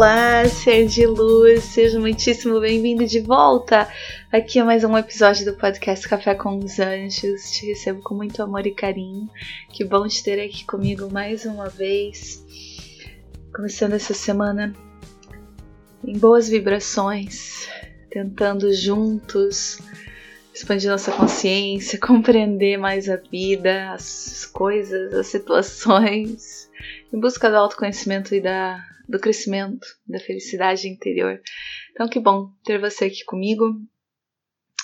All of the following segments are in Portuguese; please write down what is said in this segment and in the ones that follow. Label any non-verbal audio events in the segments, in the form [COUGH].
Olá, ser de luz, seja muitíssimo bem-vindo de volta. Aqui é mais um episódio do podcast Café com os Anjos. Te recebo com muito amor e carinho. Que bom te ter aqui comigo mais uma vez. Começando essa semana em boas vibrações, tentando juntos expandir nossa consciência, [LAUGHS] compreender mais a vida, as coisas, as situações, em busca do autoconhecimento e da do crescimento, da felicidade interior. Então, que bom ter você aqui comigo.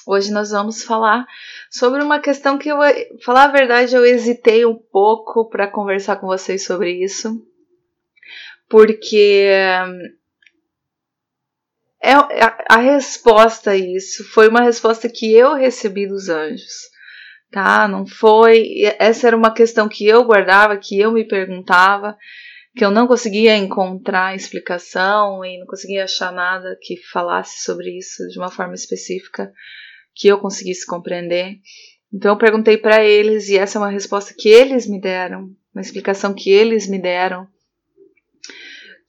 Hoje nós vamos falar sobre uma questão que eu, falar a verdade, eu hesitei um pouco para conversar com vocês sobre isso, porque é a, a resposta a isso foi uma resposta que eu recebi dos anjos, tá? Não foi. Essa era uma questão que eu guardava, que eu me perguntava, que eu não conseguia encontrar explicação e não conseguia achar nada que falasse sobre isso de uma forma específica que eu conseguisse compreender. Então eu perguntei para eles e essa é uma resposta que eles me deram, uma explicação que eles me deram,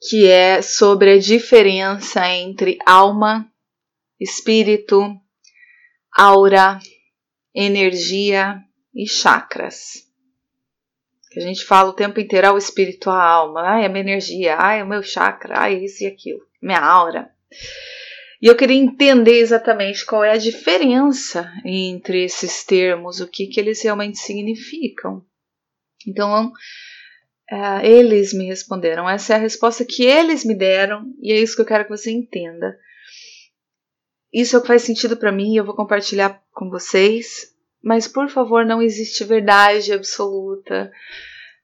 que é sobre a diferença entre alma, espírito, aura, energia e chakras que a gente fala o tempo inteiro, ah, o espírito, a alma, ah, é minha energia, ah, é o meu chakra, ah, isso e aquilo, minha aura. E eu queria entender exatamente qual é a diferença entre esses termos, o que, que eles realmente significam. Então, uh, eles me responderam, essa é a resposta que eles me deram, e é isso que eu quero que você entenda. Isso é o que faz sentido para mim, eu vou compartilhar com vocês. Mas por favor, não existe verdade absoluta.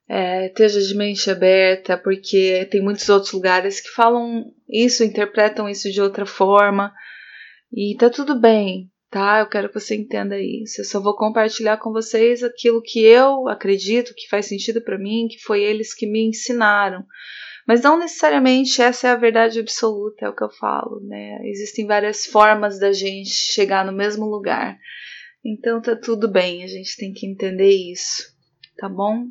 É, esteja de mente aberta, porque tem muitos outros lugares que falam isso, interpretam isso de outra forma. E tá tudo bem, tá? Eu quero que você entenda isso. Eu só vou compartilhar com vocês aquilo que eu acredito que faz sentido para mim, que foi eles que me ensinaram. Mas não necessariamente essa é a verdade absoluta, é o que eu falo, né? Existem várias formas da gente chegar no mesmo lugar. Então tá tudo bem, a gente tem que entender isso, tá bom?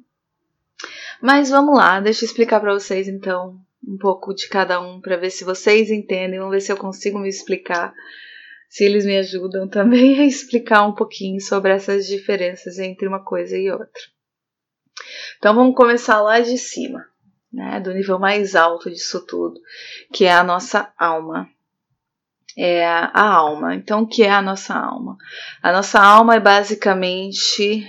Mas vamos lá, deixa eu explicar para vocês então um pouco de cada um para ver se vocês entendem, vamos ver se eu consigo me explicar, se eles me ajudam [LAUGHS] também a explicar um pouquinho sobre essas diferenças entre uma coisa e outra. Então vamos começar lá de cima, né, do nível mais alto disso tudo, que é a nossa alma é a alma. Então, o que é a nossa alma? A nossa alma é basicamente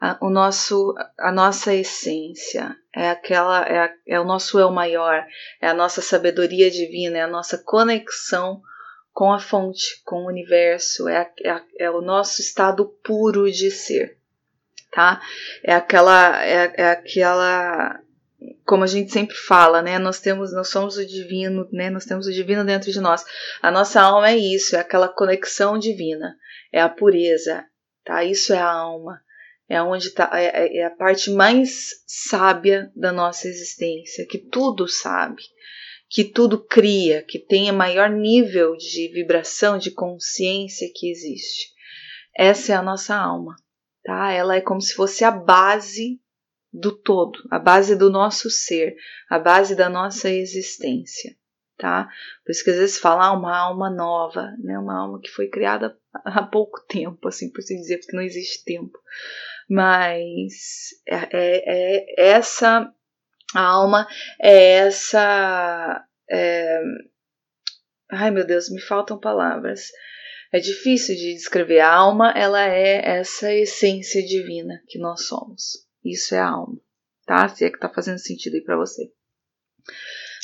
a, o nosso, a nossa essência, é aquela, é, a, é o nosso eu maior, é a nossa sabedoria divina, é a nossa conexão com a fonte, com o universo, é, é, é o nosso estado puro de ser, tá? É aquela, é, é aquela como a gente sempre fala, né? Nós temos, nós somos o divino, né? Nós temos o divino dentro de nós. A nossa alma é isso, é aquela conexão divina, é a pureza, tá? Isso é a alma, é onde tá, é, é, é a parte mais sábia da nossa existência, que tudo sabe, que tudo cria, que tem o maior nível de vibração, de consciência que existe. Essa é a nossa alma, tá? Ela é como se fosse a base do todo, a base do nosso ser, a base da nossa existência, tá? Por isso que às vezes falar ah, uma alma nova, né? Uma alma que foi criada há pouco tempo, assim por se dizer, porque não existe tempo. Mas é, é, é essa a alma é essa. É, ai meu Deus, me faltam palavras. É difícil de descrever. A alma, ela é essa essência divina que nós somos. Isso é a alma, tá? Se é que tá fazendo sentido aí para você.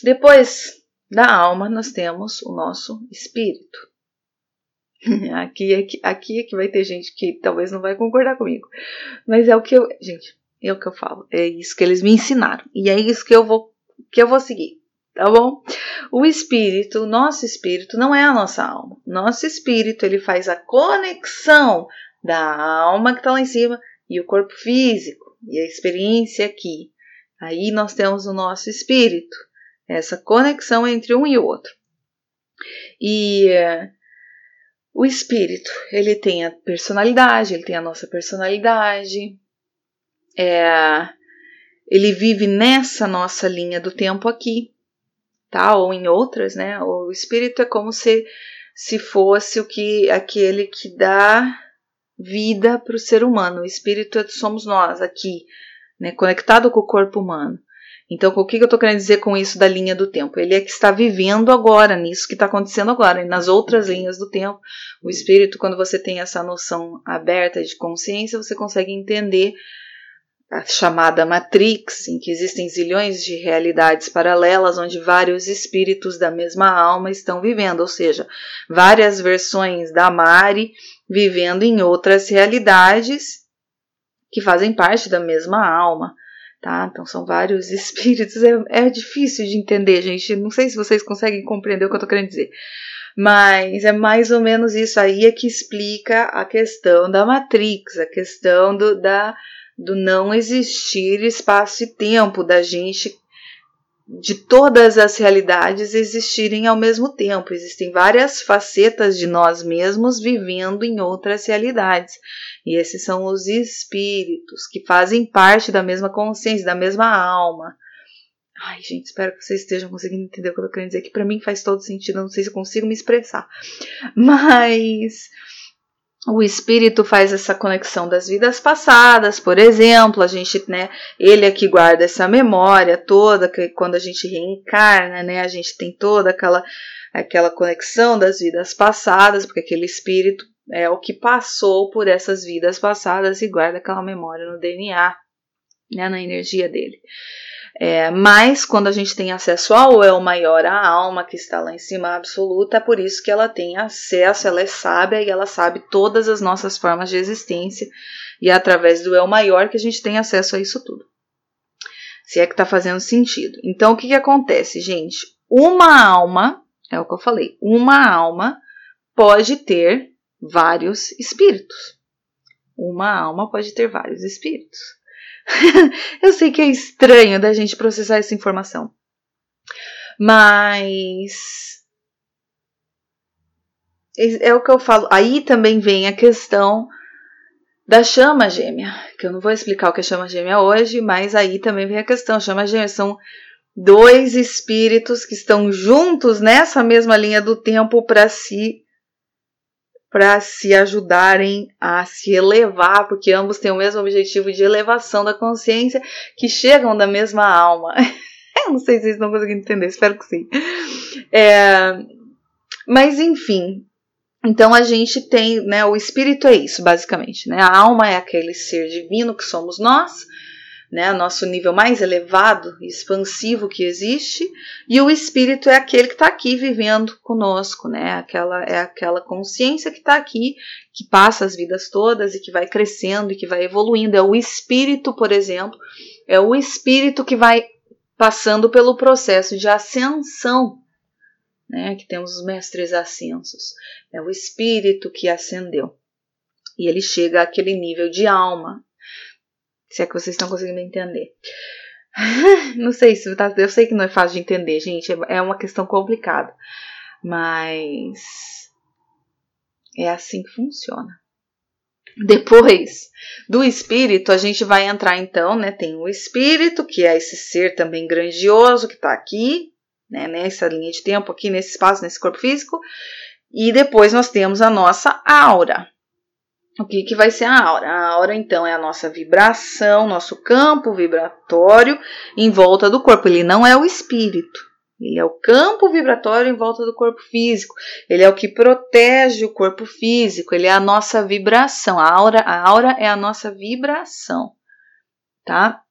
Depois da alma, nós temos o nosso espírito. [LAUGHS] Aqui é, que, aqui é que vai ter gente que talvez não vai concordar comigo. Mas é o que eu. Gente, é o que eu falo. É isso que eles me ensinaram. E é isso que eu vou, que eu vou seguir. Tá bom? O espírito, nosso espírito, não é a nossa alma. Nosso espírito, ele faz a conexão da alma que está lá em cima e o corpo físico e a experiência aqui. Aí nós temos o nosso espírito, essa conexão entre um e outro. E o espírito, ele tem a personalidade, ele tem a nossa personalidade, é, ele vive nessa nossa linha do tempo aqui, tá? Ou em outras, né? O espírito é como se se fosse o que aquele que dá vida para o ser humano. O espírito é, somos nós aqui, né? Conectado com o corpo humano. Então, o que eu estou querendo dizer com isso da linha do tempo? Ele é que está vivendo agora, nisso que está acontecendo agora, e nas outras linhas do tempo. O espírito, quando você tem essa noção aberta de consciência, você consegue entender a chamada Matrix, em que existem zilhões de realidades paralelas onde vários espíritos da mesma alma estão vivendo, ou seja, várias versões da Mari vivendo em outras realidades que fazem parte da mesma alma tá? Então são vários [LAUGHS] espíritos, é, é difícil de entender, gente. Não sei se vocês conseguem compreender o que eu tô querendo dizer. Mas é mais ou menos isso aí é que explica a questão da Matrix, a questão do, da, do não existir espaço e tempo, da gente, de todas as realidades existirem ao mesmo tempo. Existem várias facetas de nós mesmos vivendo em outras realidades. E esses são os espíritos que fazem parte da mesma consciência, da mesma alma. Ai, gente, espero que vocês estejam conseguindo entender o que eu tô querendo dizer, que para mim faz todo sentido, eu não sei se eu consigo me expressar. Mas o espírito faz essa conexão das vidas passadas, por exemplo, a gente, né, ele é que guarda essa memória toda, que quando a gente reencarna, né, a gente tem toda aquela aquela conexão das vidas passadas, porque aquele espírito é o que passou por essas vidas passadas e guarda aquela memória no DNA, né, na energia dele. É, mas quando a gente tem acesso ao eu maior, a alma que está lá em cima absoluta, é por isso que ela tem acesso, ela é sábia e ela sabe todas as nossas formas de existência, e é através do eu maior que a gente tem acesso a isso tudo. Se é que está fazendo sentido. Então o que, que acontece, gente? Uma alma, é o que eu falei, uma alma pode ter vários espíritos. Uma alma pode ter vários espíritos. [LAUGHS] eu sei que é estranho da gente processar essa informação, mas é o que eu falo. Aí também vem a questão da chama gêmea, que eu não vou explicar o que é chama gêmea hoje, mas aí também vem a questão. Chama gêmea são dois espíritos que estão juntos nessa mesma linha do tempo para se para se ajudarem a se elevar, porque ambos têm o mesmo objetivo de elevação da consciência, que chegam da mesma alma. [LAUGHS] não sei se vocês estão conseguindo entender, espero que sim. É, mas enfim, então a gente tem, né, o espírito é isso, basicamente, né? A alma é aquele ser divino que somos nós, né, nosso nível mais elevado expansivo que existe, e o espírito é aquele que está aqui vivendo conosco, né, aquela, é aquela consciência que está aqui, que passa as vidas todas e que vai crescendo e que vai evoluindo. É o espírito, por exemplo, é o espírito que vai passando pelo processo de ascensão, né, que temos os mestres ascensos. É o espírito que ascendeu. E ele chega àquele nível de alma, se é que vocês estão conseguindo entender. [LAUGHS] não sei se tá, eu sei que não é fácil de entender, gente, é, é uma questão complicada, mas é assim que funciona. Depois do espírito, a gente vai entrar então, né? Tem o espírito, que é esse ser também grandioso que está aqui, né? Nessa linha de tempo, aqui nesse espaço, nesse corpo físico. E depois nós temos a nossa aura, o que, que vai ser a aura? A aura, então, é a nossa vibração, nosso campo vibratório em volta do corpo. Ele não é o espírito. Ele é o campo vibratório em volta do corpo físico. Ele é o que protege o corpo físico. Ele é a nossa vibração. A aura, a aura é a nossa vibração, tá?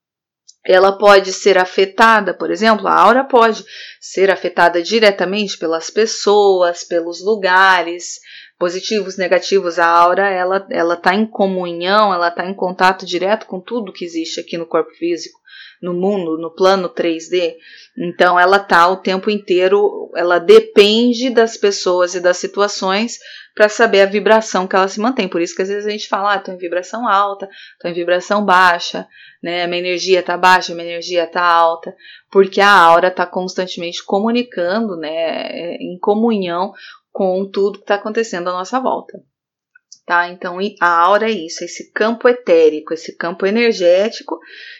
Ela pode ser afetada, por exemplo, a aura pode ser afetada diretamente pelas pessoas, pelos lugares, positivos, negativos. A aura, ela, ela tá em comunhão, ela tá em contato direto com tudo que existe aqui no corpo físico, no mundo, no plano 3D. Então, ela tá o tempo inteiro, ela depende das pessoas e das situações para saber a vibração que ela se mantém. Por isso que às vezes a gente fala, ah, tô em vibração alta, tô em vibração baixa, né? Minha energia tá baixa, minha energia tá alta, porque a aura tá constantemente comunicando, né, em comunhão com tudo que está acontecendo à nossa volta. Tá? Então, a aura é isso, esse campo etérico, esse campo energético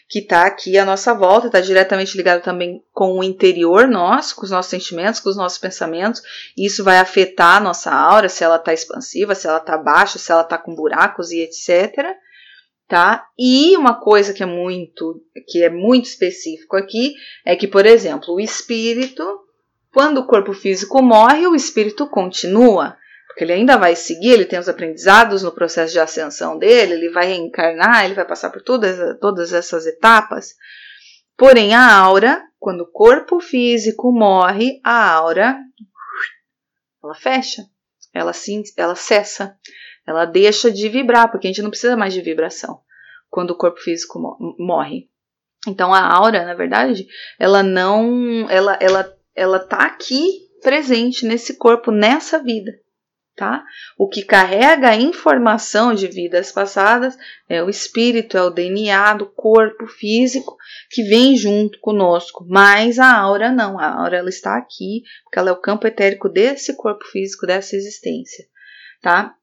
que está aqui à nossa volta, está diretamente ligado também com o interior nosso, com os nossos sentimentos, com os nossos pensamentos. Isso vai afetar a nossa aura, se ela está expansiva, se ela está baixa, se ela está com buracos e etc. Tá? E uma coisa que é muito, que é muito específico aqui é que, por exemplo, o espírito quando o corpo físico morre, o espírito continua, porque ele ainda vai seguir, ele tem os aprendizados no processo de ascensão dele, ele vai reencarnar, ele vai passar por todas, todas essas etapas. Porém, a aura, quando o corpo físico morre, a aura ela fecha, ela, sim, ela cessa, ela deixa de vibrar, porque a gente não precisa mais de vibração quando o corpo físico morre. Então a aura, na verdade, ela não, ela, ela ela tá aqui presente nesse corpo, nessa vida, tá? O que carrega a informação de vidas passadas é o espírito, é o DNA do corpo físico que vem junto conosco, mas a aura não, a aura ela está aqui, porque ela é o campo etérico desse corpo físico, dessa existência, tá?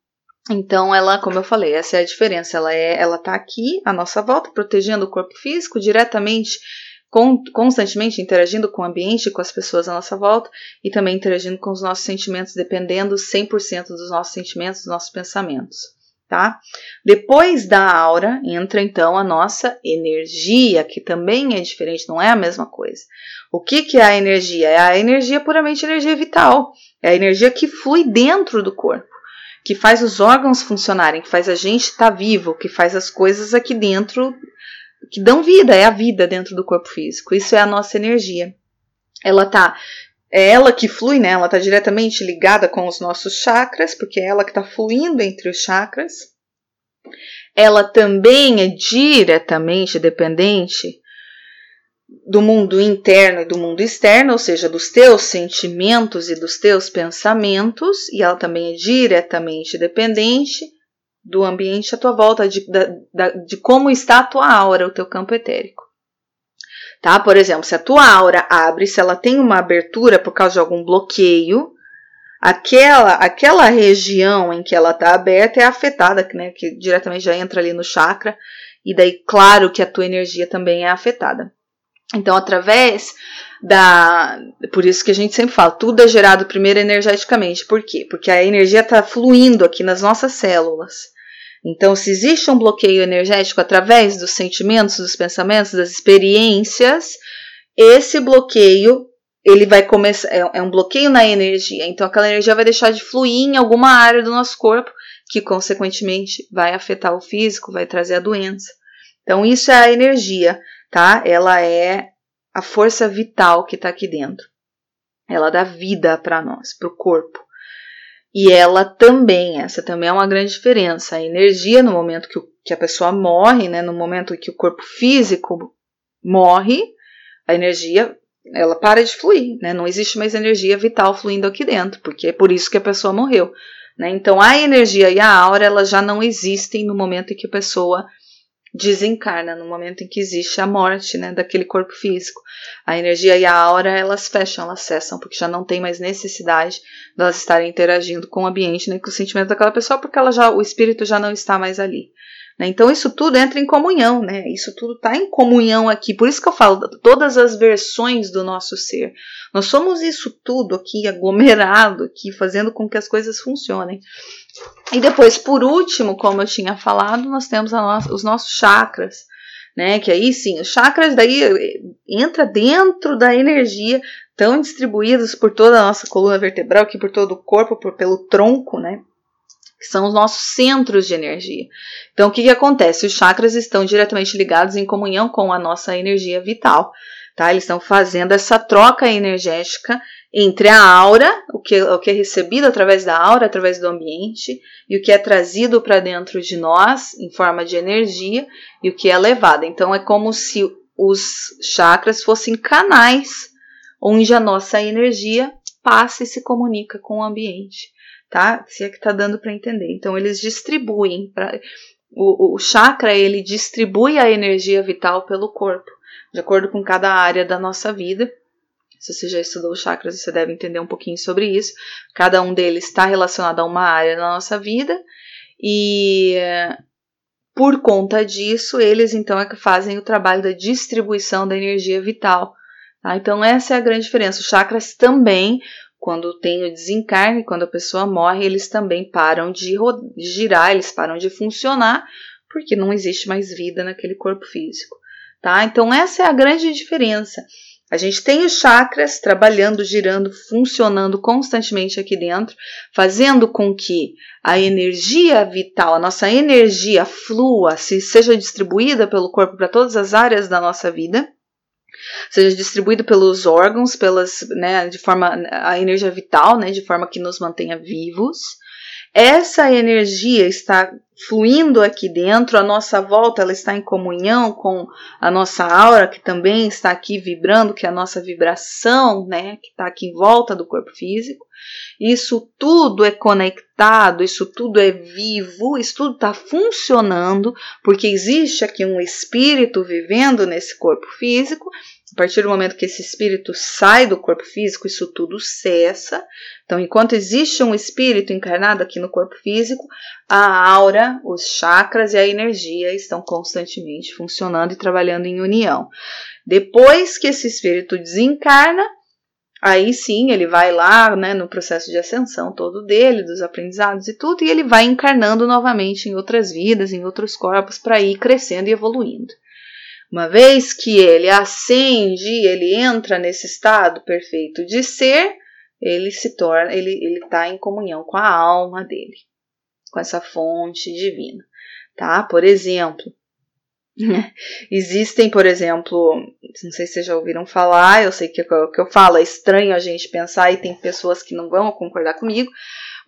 Então, ela, como eu falei, essa é a diferença. Ela é, ela tá aqui à nossa volta, protegendo o corpo físico diretamente constantemente interagindo com o ambiente, com as pessoas à nossa volta e também interagindo com os nossos sentimentos, dependendo 100% dos nossos sentimentos, dos nossos pensamentos, tá? Depois da aura entra então a nossa energia, que também é diferente, não é a mesma coisa. O que, que é a energia? É a energia puramente energia vital, é a energia que flui dentro do corpo que faz os órgãos funcionarem, que faz a gente estar tá vivo, que faz as coisas aqui dentro que dão vida, é a vida dentro do corpo físico. Isso é a nossa energia. Ela tá é ela que flui, né? Ela está diretamente ligada com os nossos chakras, porque é ela que está fluindo entre os chakras. Ela também é diretamente dependente do mundo interno e do mundo externo, ou seja, dos teus sentimentos e dos teus pensamentos, e ela também é diretamente dependente do ambiente à tua volta, de, de, de como está a tua aura, o teu campo etérico. Tá? Por exemplo, se a tua aura abre, se ela tem uma abertura por causa de algum bloqueio, aquela aquela região em que ela está aberta é afetada, né, que diretamente já entra ali no chakra, e daí claro que a tua energia também é afetada. Então, através da. Por isso que a gente sempre fala, tudo é gerado primeiro energeticamente. Por quê? Porque a energia está fluindo aqui nas nossas células. Então, se existe um bloqueio energético através dos sentimentos, dos pensamentos, das experiências, esse bloqueio ele vai começar é, é um bloqueio na energia. Então, aquela energia vai deixar de fluir em alguma área do nosso corpo, que consequentemente vai afetar o físico, vai trazer a doença. Então, isso é a energia, tá? Ela é a força vital que está aqui dentro. Ela dá vida para nós, para o corpo. E ela também, essa também é uma grande diferença. A energia, no momento que, o, que a pessoa morre, né, no momento que o corpo físico morre, a energia ela para de fluir, né? Não existe mais energia vital fluindo aqui dentro, porque é por isso que a pessoa morreu, né? Então a energia e a aura elas já não existem no momento em que a pessoa desencarna no momento em que existe a morte né, daquele corpo físico. A energia e a aura elas fecham, elas cessam, porque já não tem mais necessidade delas de estarem interagindo com o ambiente, nem com o sentimento daquela pessoa, porque ela já, o espírito já não está mais ali. Né? Então isso tudo entra em comunhão, né? Isso tudo está em comunhão aqui. Por isso que eu falo todas as versões do nosso ser. Nós somos isso tudo aqui aglomerado aqui, fazendo com que as coisas funcionem. E depois, por último, como eu tinha falado, nós temos os nossos chakras, né? Que aí sim, os chakras daí entra dentro da energia estão distribuídos por toda a nossa coluna vertebral, aqui por todo o corpo, por, pelo tronco, né? Que são os nossos centros de energia. Então, o que, que acontece? Os chakras estão diretamente ligados em comunhão com a nossa energia vital. Tá? Eles estão fazendo essa troca energética entre a aura, o que, o que é recebido através da aura, através do ambiente, e o que é trazido para dentro de nós em forma de energia e o que é levado. Então é como se os chakras fossem canais onde a nossa energia passa e se comunica com o ambiente, tá? Se é que tá dando para entender. Então eles distribuem pra, o, o chakra ele distribui a energia vital pelo corpo de acordo com cada área da nossa vida. Se você já estudou chakras, você deve entender um pouquinho sobre isso. Cada um deles está relacionado a uma área da nossa vida e por conta disso, eles então é que fazem o trabalho da distribuição da energia vital. Tá? Então, essa é a grande diferença. Os chakras também, quando tem o desencarne, quando a pessoa morre, eles também param de girar, eles param de funcionar, porque não existe mais vida naquele corpo físico tá? Então essa é a grande diferença. A gente tem os chakras trabalhando, girando, funcionando constantemente aqui dentro, fazendo com que a energia vital, a nossa energia flua, se seja distribuída pelo corpo para todas as áreas da nossa vida, seja distribuído pelos órgãos, pelas, né, de forma a energia vital, né, de forma que nos mantenha vivos. Essa energia está fluindo aqui dentro, a nossa volta ela está em comunhão com a nossa aura, que também está aqui vibrando, que é a nossa vibração, né, que está aqui em volta do corpo físico. Isso tudo é conectado, isso tudo é vivo, isso tudo está funcionando, porque existe aqui um espírito vivendo nesse corpo físico a partir do momento que esse espírito sai do corpo físico, isso tudo cessa. Então, enquanto existe um espírito encarnado aqui no corpo físico, a aura, os chakras e a energia estão constantemente funcionando e trabalhando em união. Depois que esse espírito desencarna, aí sim ele vai lá, né, no processo de ascensão todo dele, dos aprendizados e tudo, e ele vai encarnando novamente em outras vidas, em outros corpos, para ir crescendo e evoluindo. Uma vez que ele ascende, ele entra nesse estado perfeito de ser, ele se torna, ele ele está em comunhão com a alma dele, com essa fonte divina, tá? Por exemplo, [LAUGHS] existem, por exemplo, não sei se vocês já ouviram falar, eu sei que o que eu falo é estranho a gente pensar e tem pessoas que não vão concordar comigo,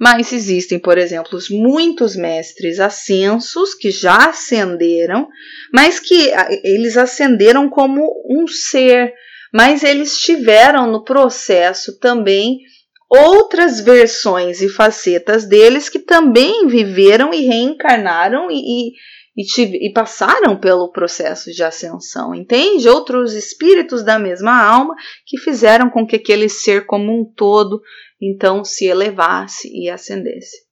mas existem, por exemplo, muitos mestres ascensos que já ascenderam, mas que eles ascenderam como um ser, mas eles tiveram no processo também outras versões e facetas deles que também viveram e reencarnaram e, e, e, e, passaram pelo processo de ascensão, entende? Outros espíritos da mesma alma que fizeram com que aquele ser como um todo então se elevasse e ascendesse.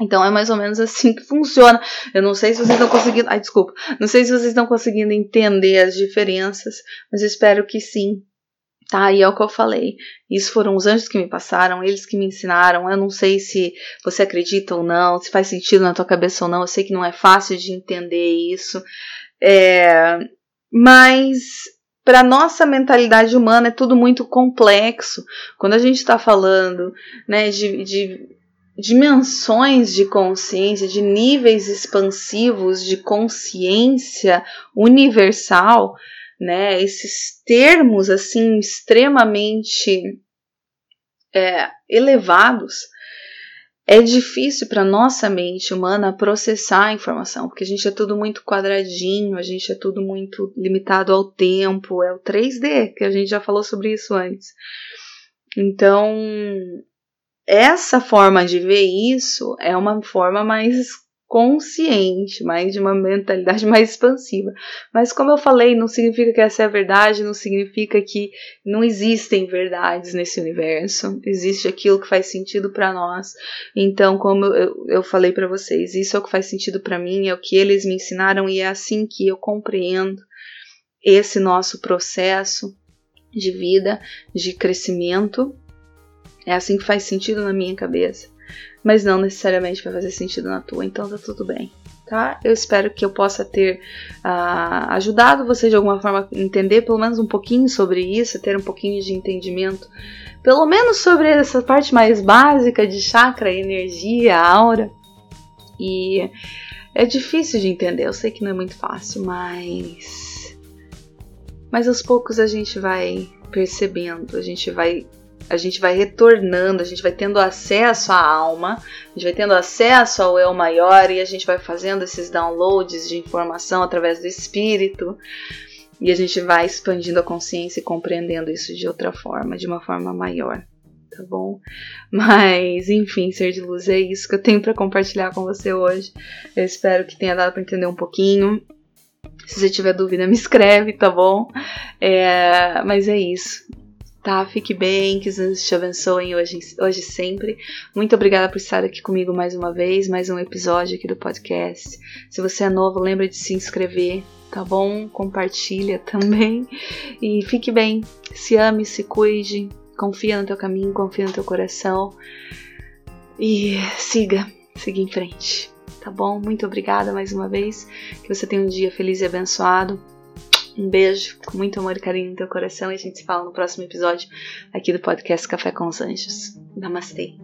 Então é mais ou menos assim que funciona. Eu não sei se vocês estão conseguindo. Ai, desculpa. Não sei se vocês estão conseguindo entender as diferenças, mas espero que sim. Tá, e é o que eu falei. Isso foram os anjos que me passaram, eles que me ensinaram. Eu não sei se você acredita ou não, se faz sentido na tua cabeça ou não. Eu sei que não é fácil de entender isso. É, mas para nossa mentalidade humana é tudo muito complexo. Quando a gente está falando né, de, de dimensões de consciência, de níveis expansivos de consciência universal, né, esses termos assim extremamente é, elevados, é difícil para nossa mente humana processar a informação, porque a gente é tudo muito quadradinho, a gente é tudo muito limitado ao tempo, é o 3D, que a gente já falou sobre isso antes. Então, essa forma de ver isso é uma forma mais consciente, mais de uma mentalidade [LAUGHS] mais expansiva. Mas como eu falei, não significa que essa é a verdade, não significa que não existem verdades nesse universo. Existe aquilo que faz sentido para nós. Então, como eu, eu falei para vocês, isso é o que faz sentido para mim, é o que eles me ensinaram e é assim que eu compreendo esse nosso processo de vida, de crescimento. É assim que faz sentido na minha cabeça mas não necessariamente vai fazer sentido na tua, então tá tudo bem. tá? Eu espero que eu possa ter uh, ajudado você de alguma forma a entender pelo menos um pouquinho sobre isso, ter um pouquinho de entendimento, pelo menos sobre essa parte mais básica de chakra, energia, aura. E é difícil de entender, eu sei que não é muito fácil, mas. Mas aos poucos a gente vai percebendo, a gente vai a gente vai retornando, a gente vai tendo acesso à alma, a gente vai tendo acesso ao eu maior e a gente vai fazendo esses downloads de informação através do espírito e a gente vai expandindo a consciência e compreendendo isso de outra forma, de uma forma maior, tá bom? Mas, enfim, ser de luz é isso que eu tenho para compartilhar com você hoje. Eu espero que tenha dado para entender um pouquinho. Se você tiver dúvida, me escreve, tá bom? É, mas é isso tá? Fique bem, que Jesus te abençoe hoje, hoje sempre. Muito obrigada por estar aqui comigo mais uma vez, mais um episódio aqui do podcast. Se você é novo, lembra de se inscrever, tá bom? Compartilha [LAUGHS] também. E fique bem, se ame, se cuide, confia no teu caminho, confia no teu coração. E siga, siga em frente, tá bom? Muito obrigada mais uma vez. Que você tenha um dia feliz e abençoado. Um beijo com muito amor e carinho no teu coração e a gente se fala no próximo episódio aqui do podcast Café com os Anjos. Namastê!